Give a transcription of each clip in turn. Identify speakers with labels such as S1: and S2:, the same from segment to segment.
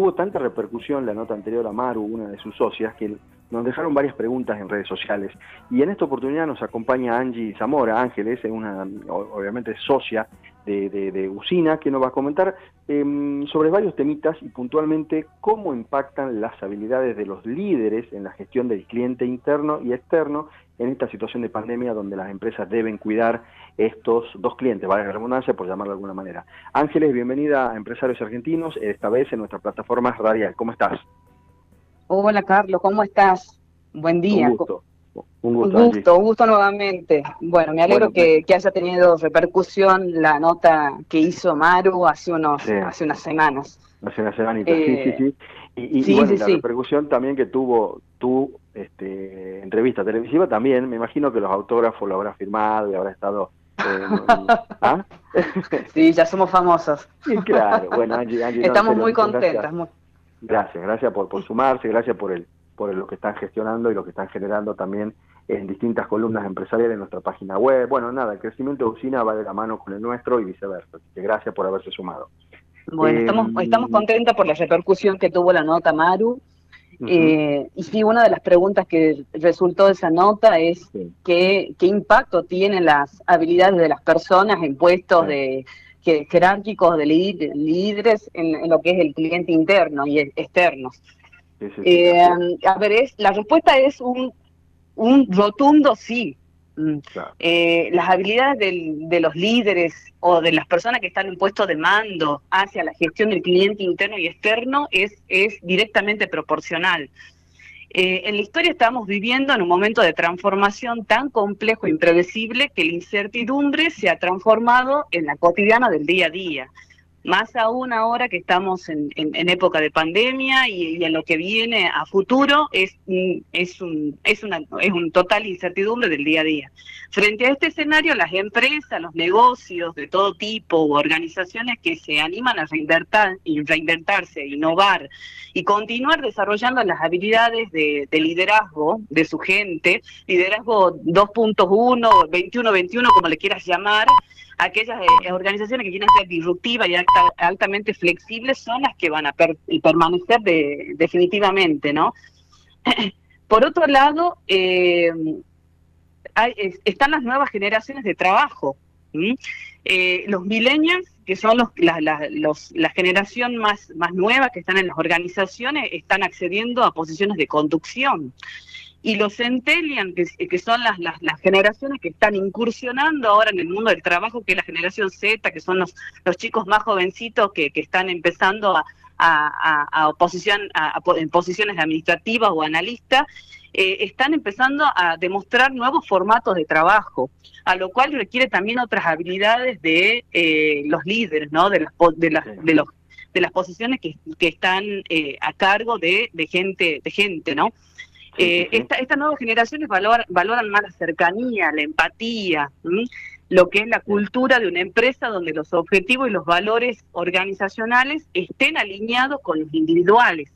S1: tuvo tanta repercusión la nota anterior a Maru, una de sus socias, que nos dejaron varias preguntas en redes sociales. Y en esta oportunidad nos acompaña Angie Zamora, Ángeles, una obviamente socia de, Usina, que nos va a comentar em, sobre varios temitas y puntualmente cómo impactan las habilidades de los líderes en la gestión del cliente interno y externo en esta situación de pandemia donde las empresas deben cuidar estos dos clientes, vale la redundancia por llamarlo de alguna manera. Ángeles, bienvenida a Empresarios Argentinos, esta vez en nuestra plataforma radial. ¿Cómo estás?
S2: Hola Carlos, ¿cómo estás? Buen día.
S1: Un gusto.
S2: Un gusto, un gusto, nuevamente. Bueno, me alegro que, haya tenido repercusión la nota que hizo Maru hace unos hace unas semanas.
S1: Hace una semanita, sí, sí, sí. Y, bueno, la repercusión también que tuvo tu este, entrevista televisiva también, me imagino que los autógrafos lo habrá firmado y habrá estado...
S2: Eh, ¿ah? sí, ya somos famosos.
S1: claro, bueno, Angie,
S2: Estamos muy contentas.
S1: Gracias, gracias, por, por sumarse, gracias por el por lo que están gestionando y lo que están generando también en distintas columnas empresariales en nuestra página web. Bueno, nada, el crecimiento de Usina va de la mano con el nuestro y viceversa. Así que gracias por haberse sumado.
S2: Bueno, estamos, eh, estamos contentas por la repercusión que tuvo la nota Maru. Eh, y sí, una de las preguntas que resultó de esa nota es qué, qué impacto tienen las habilidades de las personas en puestos de jerárquicos de líderes en, lo que es el cliente interno y externo. Eh, a ver, la respuesta es un, un rotundo sí. Mm. Eh, las habilidades de los líderes o de las personas que están en puesto de mando hacia la gestión del cliente interno y externo es, es directamente proporcional. Eh, en la historia estamos viviendo en un momento de transformación tan complejo e impredecible que la incertidumbre se ha transformado en la cotidiana del día a día más aún ahora que estamos en, época de pandemia y, en lo que viene a futuro es, es, un, es, una, es un total incertidumbre del día a día. Frente a este escenario, las empresas, los negocios de todo tipo, organizaciones que se animan a reinventar, reinventarse, innovar y continuar desarrollando las habilidades de, de liderazgo de su gente, liderazgo 2.1, 21-21, como le quieras llamar, aquellas eh, organizaciones que quieren ser disruptivas y altamente flexibles son las que van a permanecer definitivamente, ¿no? Por otro lado, eh, están las nuevas generaciones de trabajo. Eh, los millennials, que son los, la, generación más, más nueva que están en las organizaciones, están accediendo a posiciones de conducción y los centennials, que, son las, las, generaciones que están incursionando ahora en el mundo del trabajo, que es la generación Z, que son los, los chicos más jovencitos que, que están empezando a, a, a, en posiciones administrativas o analistas, eh, están empezando a demostrar nuevos formatos de trabajo, a lo cual requiere también otras habilidades de eh, los líderes, ¿no? De las, de las, de los de las posiciones que, que están eh, a cargo de, de gente, de gente, ¿no? Eh, estas nuevas generaciones valoran, más la cercanía, la empatía, lo que es la cultura de una empresa donde los objetivos y los valores organizacionales estén alineados con los individuales,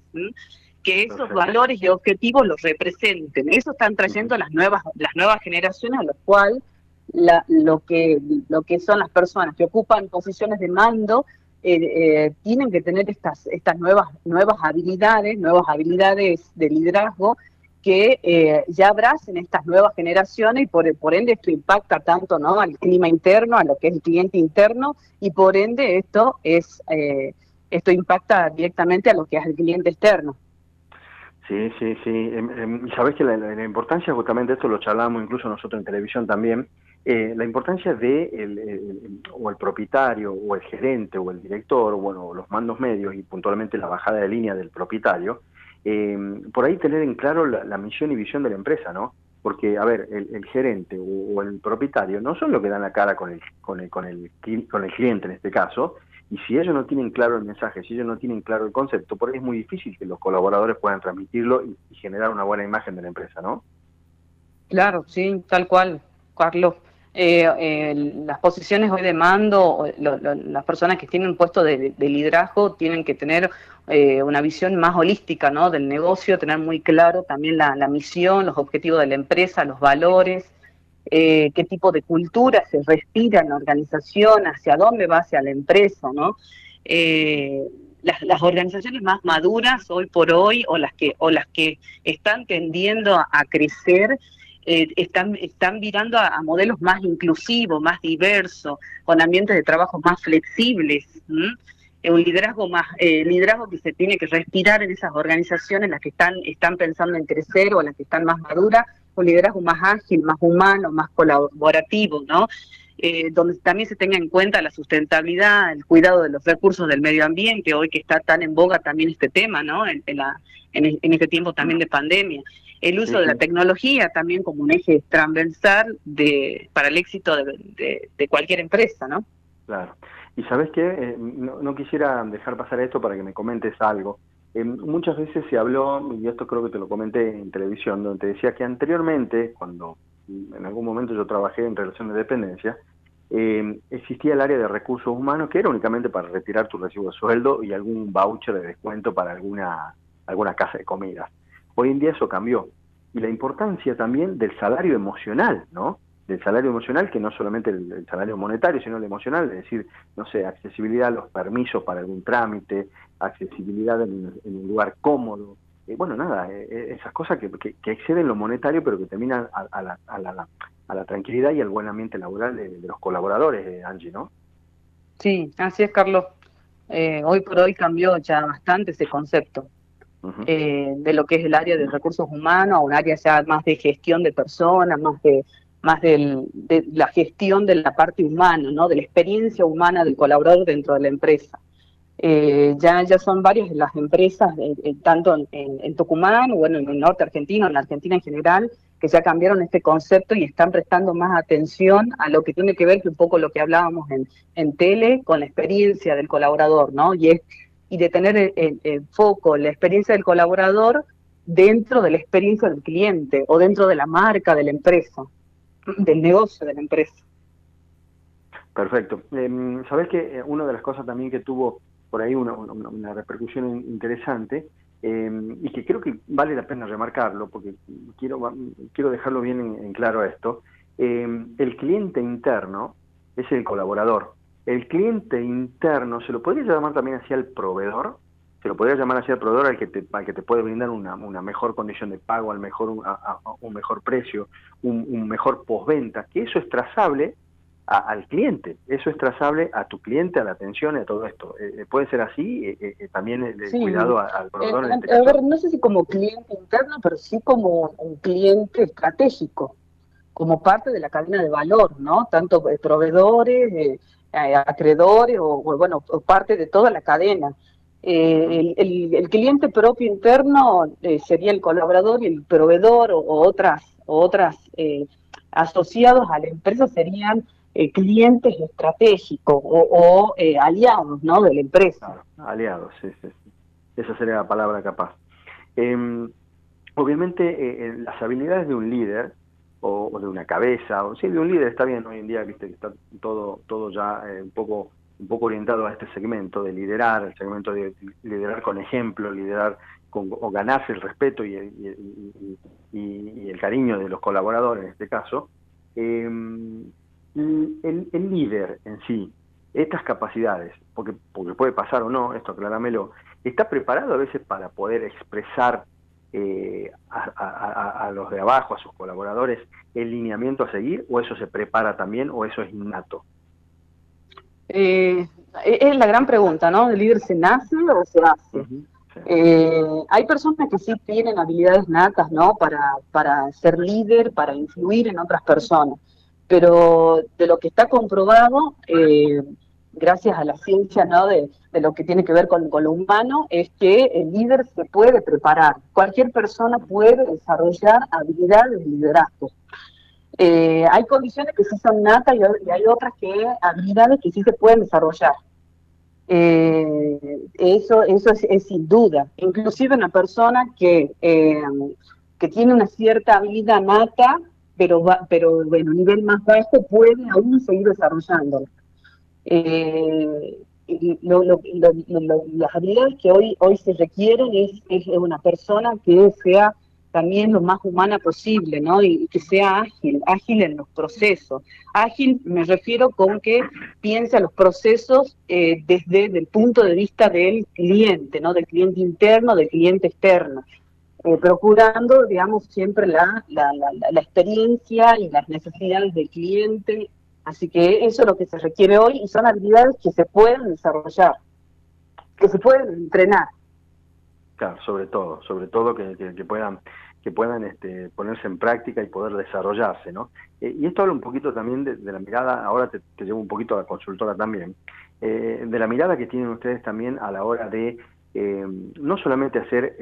S2: que esos valores y objetivos los representen. Eso están trayendo las nuevas las nuevas generaciones a las cuales lo que lo que son las personas que ocupan posiciones de mando eh, eh, tienen que tener estas estas nuevas nuevas habilidades, nuevas habilidades de liderazgo que eh, ya abracen estas nuevas generaciones y por, ende esto impacta tanto ¿no? al clima interno, a lo que es el cliente interno y por ende esto es eh, esto impacta directamente a lo que es el cliente externo.
S1: Sí, sí, sí. Em, em, sabes que la, importancia, justamente esto lo charlamos incluso nosotros en televisión también, eh, la importancia de el, o el propietario o el gerente o el director, bueno, los mandos medios y puntualmente la bajada de línea del propietario, eh, por ahí tener en claro la, misión y visión de la empresa, ¿no? Porque, a ver, el, gerente o, el propietario no son los que dan la cara con el, con, el, con, el, con el cliente en este caso, y si ellos no tienen claro el mensaje, si ellos no tienen claro el concepto, por ahí es muy difícil que los colaboradores puedan transmitirlo y generar una buena imagen de la empresa, ¿no?
S2: Claro, sí, tal cual, Carlos. Eh, las posiciones hoy de mando, las personas que tienen puesto de, liderazgo tienen que tener eh, una visión más holística ¿no? del negocio, tener muy claro también la, misión, los objetivos de la empresa, los valores, eh, qué tipo de cultura se respira en la organización, hacia dónde va hacia la empresa, ¿no? las, organizaciones más maduras hoy por hoy o las que o las que están tendiendo a, crecer eh, están están virando a, modelos más inclusivos, más diversos, con ambientes de trabajo más flexibles. un liderazgo más eh, liderazgo que se tiene que respirar en esas organizaciones las que están están pensando en crecer o las que están más maduras un liderazgo más ágil más humano más colaborativo no eh, donde también se tenga en cuenta la sustentabilidad, el cuidado de los recursos del medio ambiente, hoy que está tan en boga también este tema, ¿no? En, la, en, este tiempo también de pandemia. El uso de la tecnología también como un eje transversal de, para el éxito de, cualquier empresa, ¿no?
S1: Claro. Y sabes qué, eh, no, quisiera dejar pasar esto para que me comentes algo. Eh, muchas veces se habló, y esto creo que te lo comenté en televisión, donde te decía que anteriormente, cuando en algún momento yo trabajé en relación de dependencia, eh, existía el área de recursos humanos que era únicamente para retirar tu recibo de sueldo y algún voucher de descuento para alguna, alguna casa de comidas. Hoy en día eso cambió. Y la importancia también del salario emocional, ¿no? Del salario emocional, que no solamente el, salario monetario, sino el emocional, es decir, no sé, accesibilidad a los permisos para algún trámite, accesibilidad en un lugar cómodo, eh, bueno, nada, eh, eh, esas cosas que, que, exceden lo monetario, pero que terminan a, la, a, la, a, la, tranquilidad y al buen ambiente laboral de, los colaboradores, Angie, ¿no?
S2: Sí, así es, Carlos. hoy por hoy cambió ya bastante ese concepto de lo que es el área de recursos humanos a un área ya más de gestión de personas, más de más del, de la gestión de la parte humana, ¿no? de la experiencia humana del colaborador dentro de la empresa. Eh, ya, ya son varias las empresas, eh, eh, tanto en, Tucumán, bueno, en el norte argentino, en la Argentina en general, que ya cambiaron este concepto y están prestando más atención a lo que tiene que ver que un poco lo que hablábamos en, en tele con la experiencia del colaborador, ¿no? Y, es, y de tener el, foco, la experiencia del colaborador dentro de la experiencia del cliente o dentro de la marca de la empresa, del negocio de la empresa.
S1: Perfecto. Em, Sabes que una de las cosas también que tuvo por ahí una, una, repercusión interesante em, y que creo que vale la pena remarcarlo porque quiero, quiero dejarlo bien en, claro esto. Em, el cliente interno es el colaborador. El cliente interno se lo podría llamar también hacia el proveedor, se lo podría llamar hacia el proveedor al que te, al que te puede brindar una, una mejor condición de pago, al mejor, un mejor precio, un, un mejor postventa, que eso es trazable al cliente. Eso es trazable a tu cliente, a la atención, a todo esto. Eh, eh, puede ser así, eh, también el cuidado al proveedor.
S2: Este a ver, no sé si como cliente interno, pero sí como un cliente estratégico, como parte de la cadena de valor, ¿no? Tanto proveedores, acreedores o, bueno, parte de toda la cadena. El, el, cliente propio interno sería el colaborador y el proveedor o, otras, o otras asociados a la empresa serían eh, clientes estratégicos o, eh, aliados ¿no? de la empresa.
S1: aliados, sí, sí, Esa sería la palabra capaz. Em, obviamente eh, las habilidades de un líder o, de una cabeza, o sí, de un líder está bien hoy en día, viste que está todo, todo ya un poco un poco orientado a este segmento de liderar, el segmento de liderar con ejemplo, liderar con, o ganarse el respeto y y el cariño de los colaboradores en este caso. Eh, el, el, líder en sí, estas capacidades, porque, porque puede pasar o no, esto aclarámelo, ¿está preparado a veces para poder expresar eh, a, los de abajo, a sus colaboradores, el lineamiento a seguir, o eso se prepara también, o eso es innato?
S2: Eh, es la gran pregunta, ¿no? ¿El líder se nace o se hace? Eh, hay personas que sí tienen habilidades natas, ¿no? Para, para ser líder, para influir en otras personas pero de lo que está comprobado, eh, gracias a la ciencia ¿no? de, lo que tiene que ver con, lo humano, es que el líder se puede preparar. Cualquier persona puede desarrollar habilidades de liderazgo. Eh, hay condiciones que sí son natas y, hay otras que habilidades que sí se pueden desarrollar. Eh, eso eso es, sin duda. Inclusive una persona que, que tiene una cierta habilidad nata pero, pero bueno, nivel más bajo puede aún seguir desarrollando. Eh, las habilidades que hoy, hoy se requieren es, es una persona que sea también lo más humana posible, ¿no? Y, que sea ágil, ágil en los procesos. Ágil me refiero con que piense a los procesos eh, desde el punto de vista del cliente, ¿no? Del cliente interno, del cliente externo. Eh, procurando, digamos, siempre la, la, la, experiencia y las necesidades del cliente. Así que eso es lo que se requiere hoy y son habilidades que se pueden desarrollar, que se pueden entrenar.
S1: Claro, sobre todo, sobre todo que, puedan que puedan este, ponerse en práctica y poder desarrollarse, ¿no? Eh, y esto habla un poquito también de, la mirada, ahora te, llevo un poquito a la consultora también, eh, de la mirada que tienen ustedes también a la hora de no solamente hacer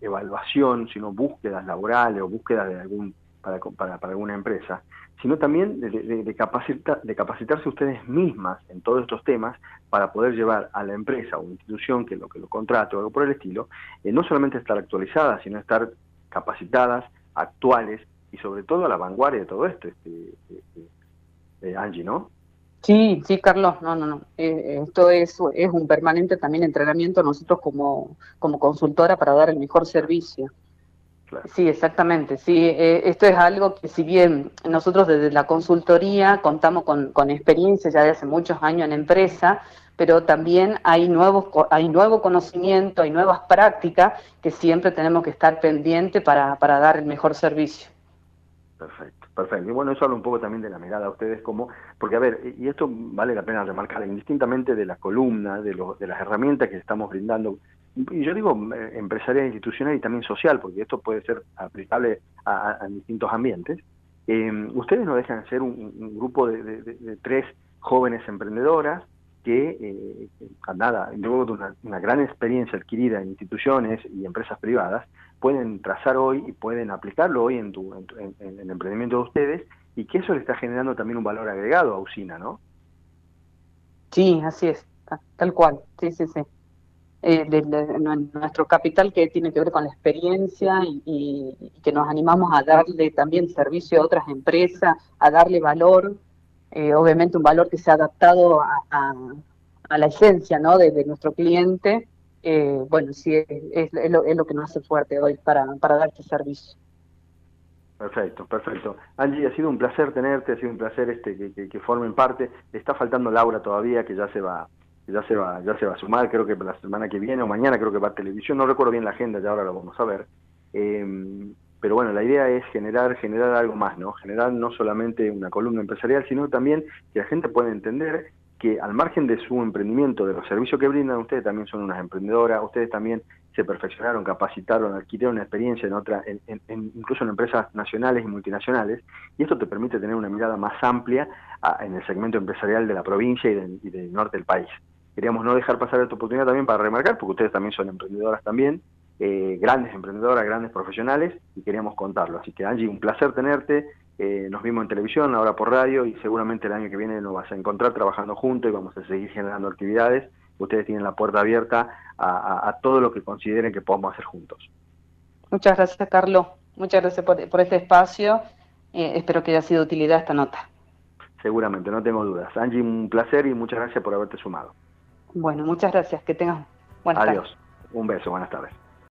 S1: evaluación, sino búsquedas laborales o búsquedas de algún para, para, para alguna empresa, sino también de, de, de, capacitarse ustedes mismas en todos estos temas para poder llevar a la empresa o institución que lo que lo contrate o algo por el estilo, eh, no solamente estar actualizadas, sino estar capacitadas, actuales y sobre todo a la vanguardia de todo esto, este, este Angie, ¿no?
S2: Sí, sí, Carlos, no, no, no. Eh, esto es, es un permanente también entrenamiento nosotros como, como consultora para dar el mejor servicio. Sí, exactamente. Sí, eh, esto es algo que si bien nosotros desde la consultoría contamos con, con experiencia ya de hace muchos años en empresa, pero también hay nuevos hay nuevo conocimiento, hay nuevas prácticas que siempre tenemos que estar pendientes para, para dar el mejor servicio.
S1: Perfecto, perfecto. Y bueno, eso habla un poco también de la mirada a ustedes como, porque a ver, y esto vale la pena remarcar, indistintamente de la columna, de, de las herramientas que estamos brindando, y yo digo eh, empresarial, institucional y también social, porque esto puede ser aplicable a, distintos ambientes, eh, ustedes no dejan de ser un, grupo de, tres jóvenes emprendedoras que, eh, nada, luego de una, gran experiencia adquirida en instituciones y empresas privadas, pueden trazar hoy y pueden aplicarlo hoy en, tu, en, el emprendimiento de ustedes y que eso le está generando también un valor agregado a Usina, ¿no?
S2: Sí, así es, tal cual, sí, sí, sí. Eh, nuestro capital que tiene que ver con la experiencia y, que nos animamos a darle también servicio a otras empresas, a darle valor, eh, obviamente un valor que se ha adaptado a, la esencia ¿no? de nuestro cliente eh, bueno, sí, es, lo, que nos hace fuerte hoy para, para dar este servicio.
S1: Perfecto, perfecto. Angie, ha sido un placer tenerte, ha sido un placer este que, que, formen parte. Está faltando Laura todavía, que ya se va ya se va ya se va a sumar, creo que la semana que viene o mañana creo que va a televisión, no recuerdo bien la agenda, ya ahora lo vamos a ver. Em, pero bueno, la idea es generar generar algo más, ¿no? Generar no solamente una columna empresarial, sino también que la gente pueda entender que al margen de su emprendimiento, de los servicios que brindan, ustedes también son unas emprendedoras, ustedes también se perfeccionaron, capacitaron, adquirieron experiencia en otra, en, incluso en empresas nacionales y multinacionales, y esto te permite tener una mirada más amplia en el segmento empresarial de la provincia y, del norte del país. Queríamos no dejar pasar esta oportunidad también para remarcar, porque ustedes también son emprendedoras también, eh, grandes emprendedoras, grandes profesionales, y queríamos contarlo. Así que Angie, un placer tenerte, eh, nos vimos en televisión, ahora por radio y seguramente el año que viene nos vas a encontrar trabajando juntos y vamos a seguir generando actividades. Ustedes tienen la puerta abierta a, todo lo que consideren que podamos hacer juntos.
S2: Muchas gracias, Carlos. Muchas gracias por, este espacio. Eh, espero que haya sido de utilidad esta nota.
S1: Seguramente, no tengo dudas. Angie, un placer y muchas gracias por haberte sumado.
S2: Bueno, muchas gracias. Que tengas
S1: buenas Adiós. Un beso, buenas tardes.